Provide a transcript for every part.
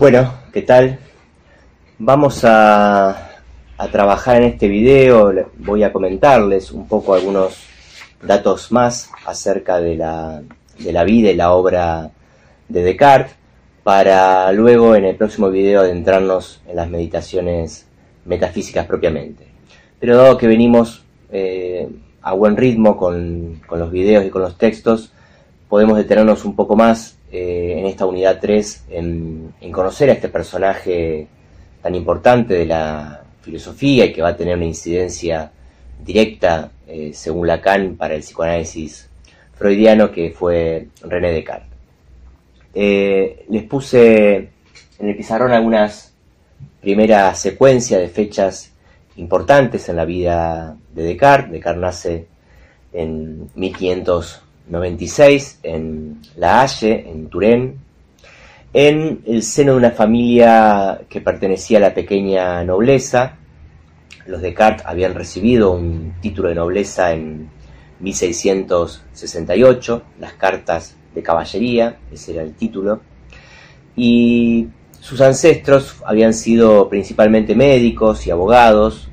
Bueno, ¿qué tal? Vamos a, a, trabajar en este video, voy a comentarles un poco algunos datos más acerca de la, de la vida y la obra de Descartes, para luego en el próximo video adentrarnos en las meditaciones metafísicas propiamente. Pero dado que venimos eh, a buen ritmo con, con, los videos y con los textos, podemos detenernos un poco más eh, en esta unidad 3 en, conocer a este personaje tan importante de la filosofía y que va a tener una incidencia directa, eh, según Lacan, para el psicoanálisis freudiano, que fue René Descartes. Eh, les puse en el pizarrón algunas primeras secuencias de fechas importantes en la vida de Descartes. Descartes nace en 1596 en La Haye, en Turén, en el seno de una familia que pertenecía a la pequeña nobleza. Los Descartes habían recibido un título de nobleza en 1668, las cartas de caballería, ese era el título, y sus ancestros habían sido principalmente médicos y abogados,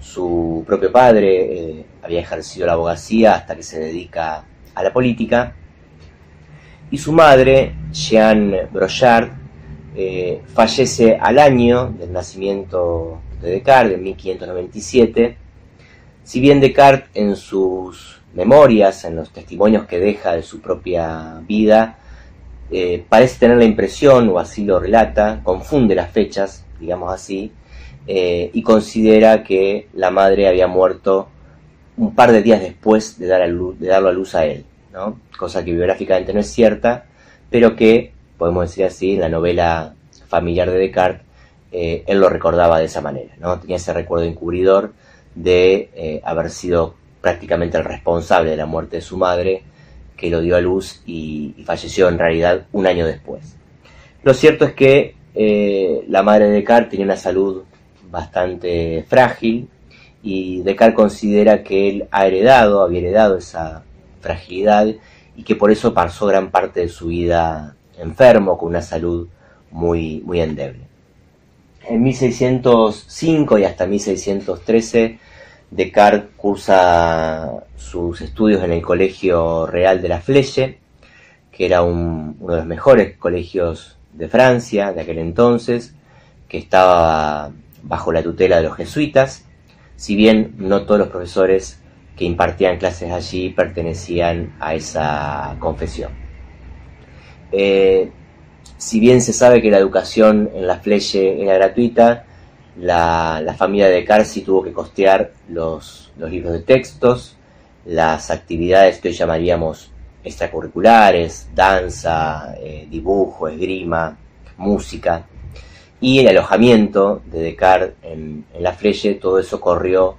su propio padre eh, había ejercido la abogacía hasta que se dedica a la política, y su madre, Jeanne Brochard, eh, fallece al año del nacimiento de Descartes, en 1597, si bien Descartes en sus memorias, en los testimonios que deja de su propia vida, eh, parece tener la impresión, o así lo relata, confunde las fechas, digamos así, eh, y considera que la madre había muerto un par de días después de, dar a luz, de darlo a luz a él, ¿no? cosa que biográficamente no es cierta, pero que, podemos decir así, en la novela familiar de Descartes, eh, él lo recordaba de esa manera, ¿no? tenía ese recuerdo encubridor de haber sido prácticamente el responsable de la muerte de su madre, que lo dio a luz y, y falleció en realidad un año después. Lo cierto es que eh, la madre de Descartes tenía una salud bastante frágil y Descartes considera que él ha heredado, había heredado esa fragilidad y que por eso pasó gran parte de su vida enfermo, con una salud muy, muy endeble. En 1605 y hasta 1613 Descartes cursa sus estudios en el Colegio Real de la Fleche, que era un, uno de los mejores colegios de Francia de aquel entonces, que estaba bajo la tutela de los jesuitas, si bien no todos los profesores que impartían clases allí pertenecían a esa confesión. Eh, si bien se sabe que la educación en la Fleche era gratuita, la, familia de Carsi tuvo que costear los, libros de textos, las actividades que hoy llamaríamos extracurriculares, danza, eh, dibujo, esgrima, música, y el alojamiento de Descartes en, la Freche, todo eso corrió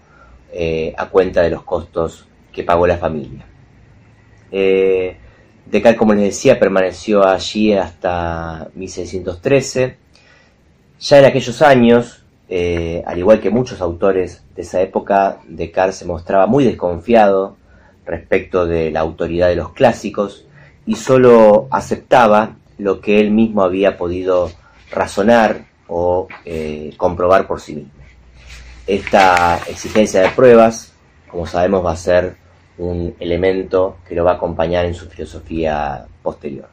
eh, a cuenta de los costos que pagó la familia. Eh, Descartes, como les decía, permaneció allí hasta 1613. Ya en aquellos años, eh, al igual que muchos autores de esa época, Descartes se mostraba muy desconfiado respecto de la autoridad de los clásicos y solo aceptaba lo que él mismo había podido razonar o eh, comprobar por sí mismo. Esta exigencia de pruebas, como sabemos, va a ser un elemento que lo va a acompañar en su filosofía posterior.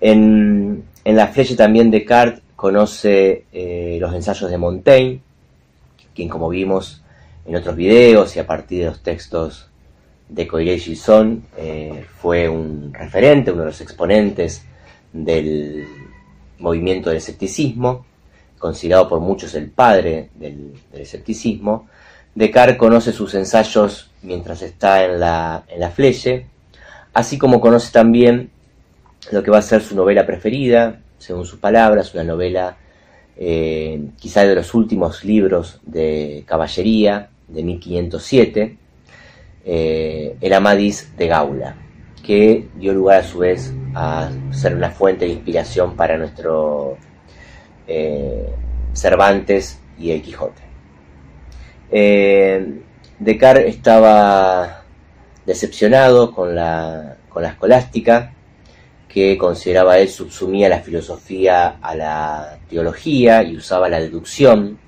En, en la flecha también Descartes conoce eh, los ensayos de Montaigne, quien como vimos en otros videos y a partir de los textos de Coiré Son eh, fue un referente, uno de los exponentes del movimiento del escepticismo, considerado por muchos el padre del, escepticismo. Descartes conoce sus ensayos mientras está en la, en la fleche, así como conoce también lo que va a ser su novela preferida, según sus palabras, una novela eh, quizá de los últimos libros de caballería de 1507, eh, El Amadís de Gaula, que dio lugar a su vez a ser una fuente de inspiración para nuestro eh, Cervantes y el Quijote. Descartes estaba decepcionado con la, con la escolástica, que consideraba él subsumía la filosofía a la teología y usaba la deducción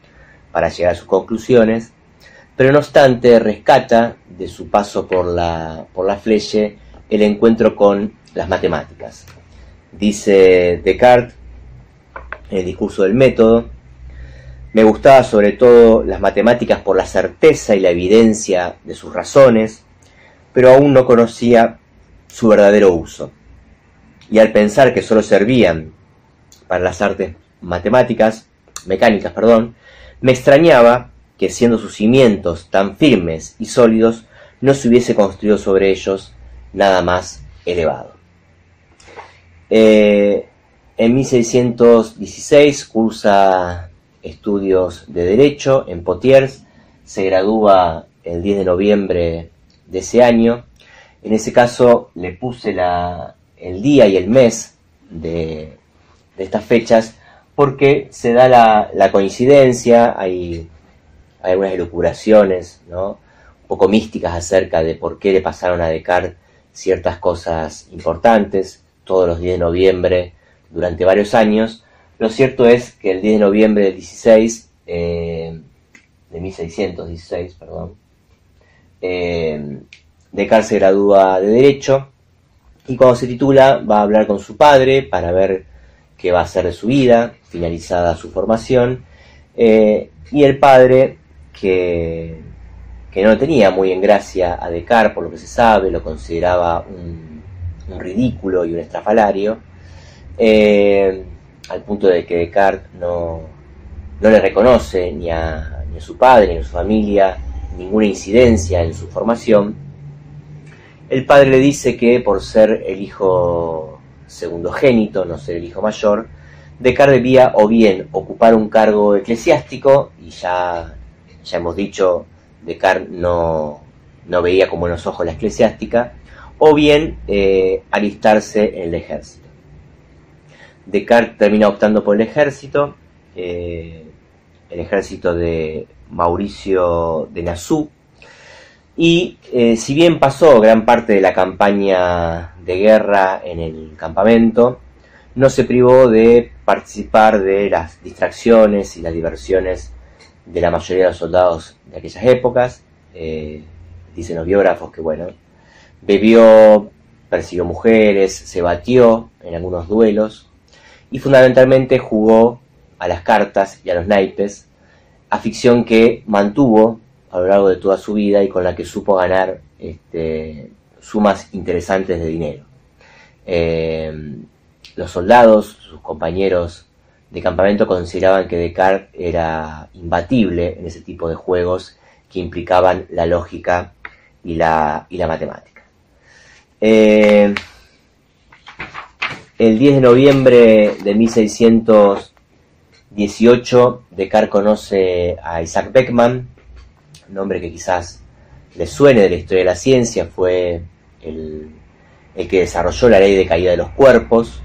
para llegar a sus conclusiones, pero no obstante rescata de su paso por la, por la fleche el encuentro con las matemáticas. Dice Descartes el discurso del método, me gustaba sobre todo las matemáticas por la certeza y la evidencia de sus razones, pero aún no conocía su verdadero uso. Y al pensar que solo servían para las artes matemáticas, mecánicas, perdón, me extrañaba que siendo sus cimientos tan firmes y sólidos, no se hubiese construido sobre ellos nada más elevado. Eh, en 1616 cursa estudios de Derecho en Potiers, se gradúa el 10 de noviembre de ese año. En ese caso le puse la, el día y el mes de, estas fechas porque se da la, coincidencia, hay, hay, algunas elucubraciones, ¿no? un poco místicas acerca de por qué le pasaron a Descartes ciertas cosas importantes, todos los 10 de noviembre durante varios años. Lo cierto es que el 10 de noviembre del 16, eh, de 1616, perdón, eh, se gradúa de Derecho y cuando se titula va a hablar con su padre para ver qué va a hacer de su vida, finalizada su formación, eh, y el padre que, que no tenía muy en gracia a Descartes por lo que se sabe, lo consideraba un, un ridículo y un estrafalario, eh, al punto de que Descartes no, no le reconoce ni a, ni su padre ni a su familia ninguna incidencia en su formación, el padre le dice que por ser el hijo segundogénito, no ser el hijo mayor, Descartes debía o bien ocupar un cargo eclesiástico, y ya, ya hemos dicho, Descartes no, no veía con buenos ojos la eclesiástica, o bien eh, alistarse en el ejército. Descartes termina optando por el ejército, eh, el ejército de Mauricio de Nassau, y eh, si bien pasó gran parte de la campaña de guerra en el campamento, no se privó de participar de las distracciones y las diversiones de la mayoría de los soldados de aquellas épocas. Eh, dicen los biógrafos que, bueno, bebió, persiguió mujeres, se batió en algunos duelos y fundamentalmente jugó a las cartas y a los naipes, afición que mantuvo a lo largo de toda su vida y con la que supo ganar este, sumas interesantes de dinero. Eh, los soldados, sus compañeros de campamento consideraban que Descartes era imbatible en ese tipo de juegos que implicaban la lógica y la, y la matemática. Eh, el 10 de noviembre de 1618, Descartes conoce a Isaac Beckman, nombre que quizás le suene de la historia de la ciencia, fue el, que desarrolló la ley de caída de los cuerpos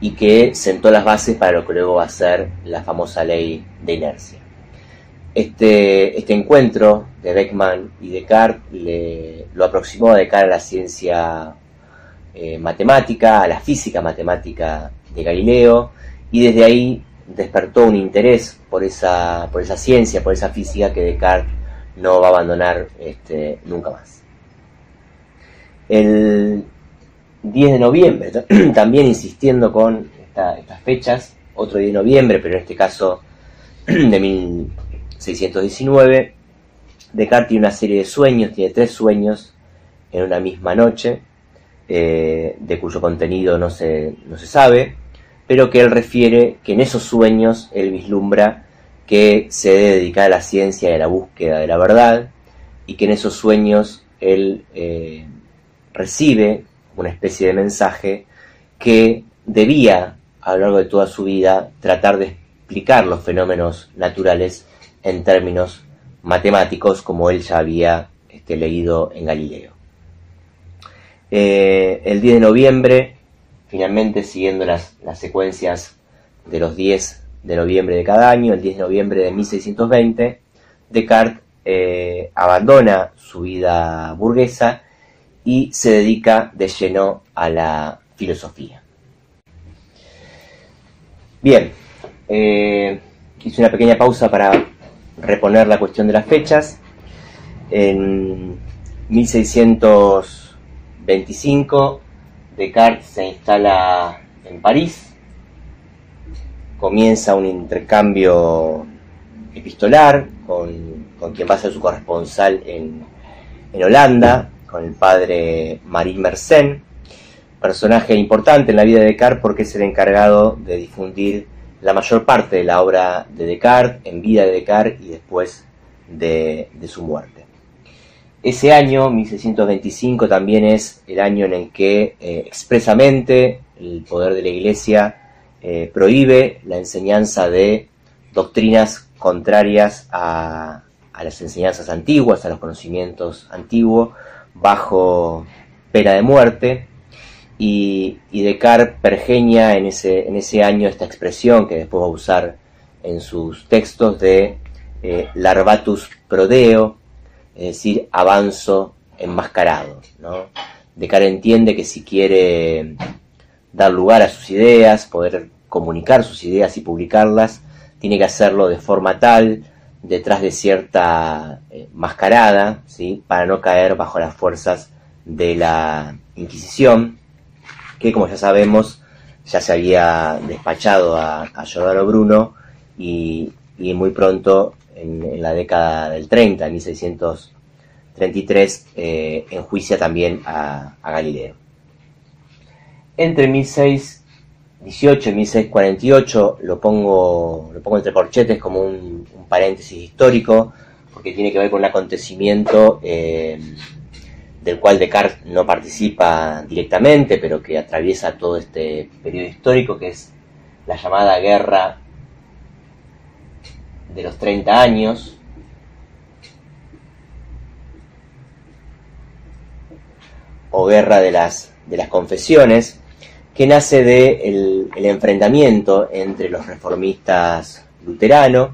y que sentó las bases para lo que luego va a ser la famosa ley de inercia. Este, este encuentro de Beckman y Descartes le, lo aproximó a Descartes a la ciencia eh, matemática, a la física matemática de Galileo, y desde ahí despertó un interés por esa, por esa ciencia, por esa física que Descartes no va a abandonar este, nunca más. El 10 de noviembre, también insistiendo con estas fechas, otro 10 de noviembre, pero en este caso de 1619, Descartes tiene una serie de sueños, tiene tres sueños en una misma noche, eh, de cuyo contenido no se, no se sabe, pero que él refiere que en esos sueños él vislumbra que se debe dedicar a la ciencia y a la búsqueda de la verdad, y que en esos sueños él eh, recibe una especie de mensaje que debía a lo largo de toda su vida tratar de explicar los fenómenos naturales en términos matemáticos como él ya había este, leído en Galileo. Eh, el 10 de noviembre, finalmente siguiendo las, secuencias de los 10 de noviembre de cada año, el 10 de noviembre de 1620, Descartes eh, abandona su vida burguesa y se dedica de lleno a la filosofía. Bien, eh, hice una pequeña pausa para reponer la cuestión de las fechas. En 1625 Descartes se instala en París, comienza un intercambio epistolar con, quien va a ser su corresponsal en, en Holanda, con el padre Marie Mersenne, personaje importante en la vida de Descartes porque es el encargado de difundir la mayor parte de la obra de Descartes, en vida de Descartes y después de, su muerte. Ese año, 1625, también es el año en el que eh, expresamente el poder de la Iglesia eh, prohíbe la enseñanza de doctrinas contrarias a, las enseñanzas antiguas, a los conocimientos antiguos, bajo pena de muerte. Y, Descartes pergeña en ese, en ese año esta expresión que después va a usar en sus textos de eh, larvatus prodeo, es decir, avanzo enmascarado. ¿no? Descartes entiende que si quiere dar lugar a sus ideas, poder comunicar sus ideas y publicarlas, tiene que hacerlo de forma tal, detrás de cierta eh, mascarada, ¿sí? para no caer bajo las fuerzas de la Inquisición que como ya sabemos ya se había despachado a, Giordano Bruno y, muy pronto, en, la década del 30, en 1633, eh, enjuicia también a, Galileo. Entre 1618 y 1648 lo pongo, lo pongo entre corchetes como un, paréntesis histórico, porque tiene que ver con un acontecimiento eh, del cual Descartes no participa directamente, pero que atraviesa todo este periodo histórico, que es la llamada Guerra de los 30 años, o Guerra de las, de las Confesiones, que nace del de el enfrentamiento entre los reformistas luteranos,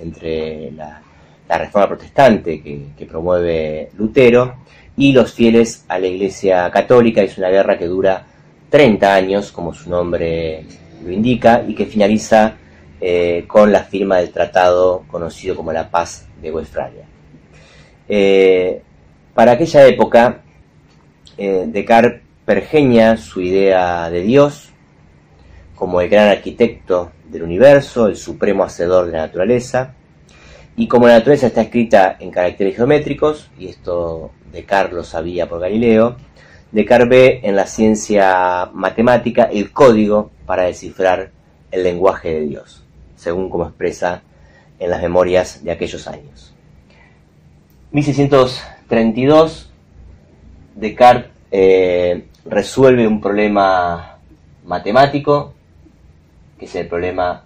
entre la, reforma protestante que promueve Lutero, y los fieles a la Iglesia Católica. Es una guerra que dura 30 años, como su nombre lo indica, y que finaliza eh, con la firma del tratado conocido como la Paz de Westfalia. Eh, para aquella época, eh, Descartes pergeña su idea de Dios como el gran arquitecto del universo, el supremo hacedor de la naturaleza, y como la naturaleza está escrita en caracteres geométricos, y esto Descartes lo sabía por Galileo, Descartes ve en la ciencia matemática el código para descifrar el lenguaje de Dios, según como expresa en las memorias de aquellos años. 1632, Descartes eh, resuelve un problema matemático, que es el problema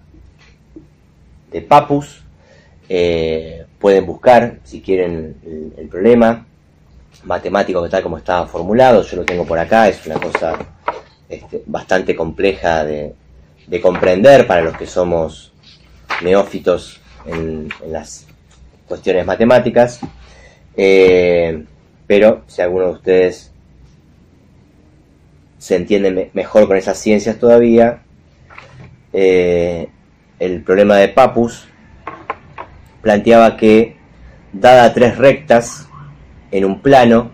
de Papus. Eh, pueden buscar, si quieren, el problema matemático tal como estaba formulado, yo lo tengo por acá, es una cosa este, bastante compleja de, comprender para los que somos neófitos en, las cuestiones matemáticas, eh, pero si alguno de ustedes se entiende mejor con esas ciencias todavía, eh, el problema de Papus planteaba que, dada tres rectas, en un plano,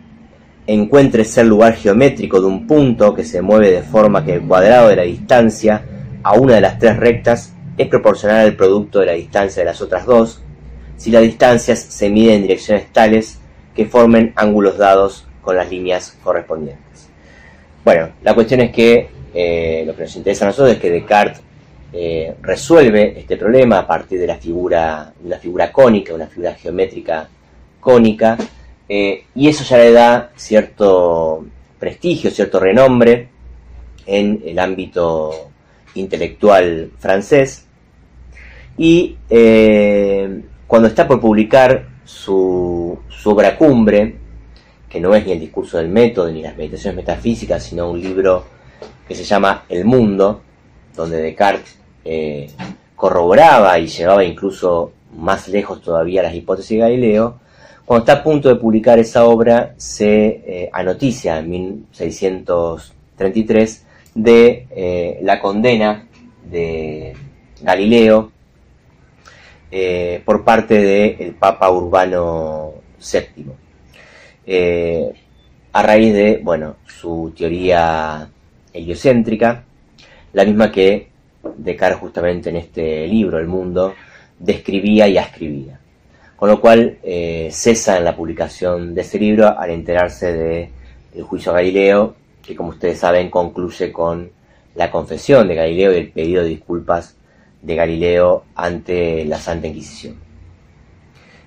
encuentre el lugar geométrico de un punto que se mueve de forma que el cuadrado de la distancia a una de las tres rectas es proporcional al producto de la distancia de las otras dos, si las distancias se miden en direcciones tales que formen ángulos dados con las líneas correspondientes. Bueno, la cuestión es que eh, lo que nos interesa a nosotros es que Descartes eh, resuelve este problema a partir de la figura, una figura cónica, una figura geométrica cónica, eh, y eso ya le da cierto prestigio, cierto renombre en el ámbito intelectual francés. Y eh, cuando está por publicar su, obra cumbre, que no es ni el discurso del método ni las meditaciones metafísicas, sino un libro que se llama El Mundo, donde Descartes eh, corroboraba y llevaba incluso más lejos todavía las hipótesis de Galileo, cuando está a punto de publicar esa obra, se eh, anoticia en 1633 de eh, la condena de Galileo eh, por parte del Papa Urbano VII. Eh, a raíz de, bueno, su teoría heliocéntrica, la misma que Descartes justamente en este libro, El Mundo, describía y ascribía. Con lo cual eh, cesa en la publicación de ese libro al enterarse del el juicio a Galileo, que como ustedes saben concluye con la confesión de Galileo y el pedido de disculpas de Galileo ante la Santa Inquisición.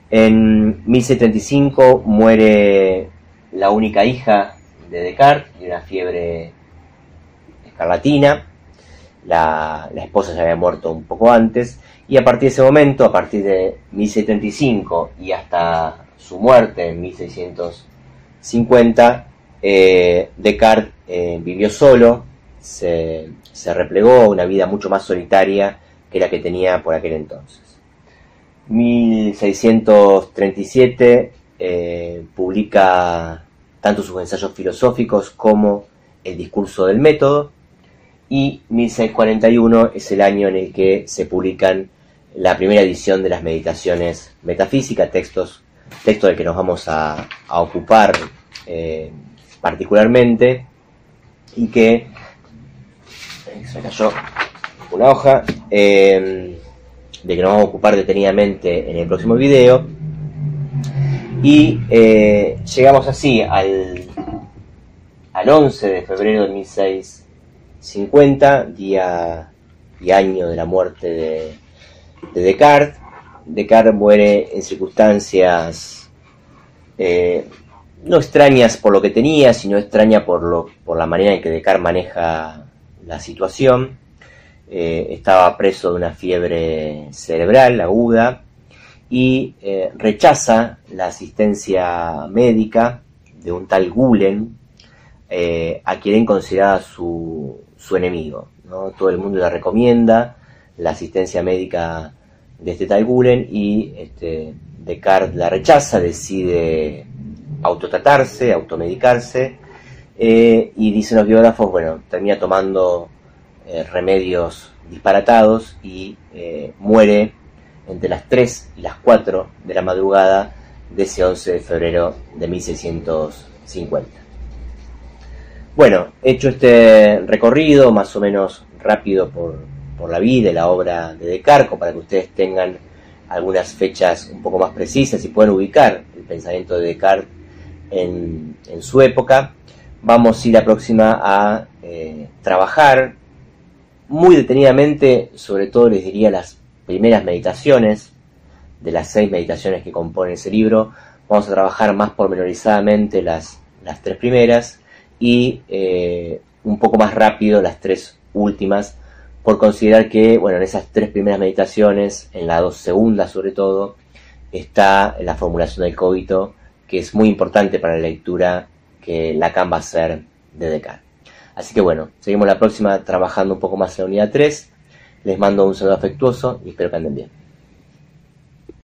En 1635 muere la única hija de Descartes de una fiebre escarlatina. La, la, esposa ya había muerto un poco antes y a partir de ese momento, a partir de 1635 y hasta su muerte en 1650, eh, Descartes eh, vivió solo, se, se replegó a una vida mucho más solitaria la que tenía por aquel entonces. 1637 eh, publica tanto sus ensayos filosóficos como el discurso del método y 1641 es el año en el que se publican la primera edición de las meditaciones metafísicas, textos, texto del que nos vamos a, ocupar eh, particularmente y que se cayó una hoja eh, de que nos vamos a ocupar detenidamente en el próximo video y eh, llegamos así al, al 11 de febrero de 1650 día y año de la muerte de de Descartes. Descartes muere en circunstancias eh, no extrañas por lo que tenía, sino extraña por, lo, por la manera en que Descartes maneja la situación. Eh, estaba preso de una fiebre cerebral aguda y eh, rechaza la asistencia médica de un tal Gulen, a quien consideraba su, su enemigo. ¿no? Todo el mundo le recomienda la asistencia médica de este tal Gulen y este, Descartes la rechaza, decide autotratarse, automedicarse eh, y dicen los biógrafos, bueno, termina tomando eh, remedios disparatados y eh, muere entre las 3 y las 4 de la madrugada de ese 11 de febrero de 1650. Bueno, hecho este recorrido más o menos rápido por, por la vida y la obra de Descartes, para que ustedes tengan algunas fechas un poco más precisas y puedan ubicar el pensamiento de Descartes en, su época. Vamos a ir la próxima a eh, trabajar muy detenidamente, sobre todo les diría las primeras meditaciones, de las seis meditaciones que componen ese libro, vamos a trabajar más pormenorizadamente las, las tres primeras y eh, un poco más rápido las tres últimas por considerar que, bueno, en esas tres primeras meditaciones, en la dos segunda sobre todo, está la formulación del cogito, que es muy importante para la lectura que Lacan va a hacer de Descartes. Así que bueno, seguimos la próxima trabajando un poco más en la unidad 3. Les mando un saludo afectuoso y espero que anden bien.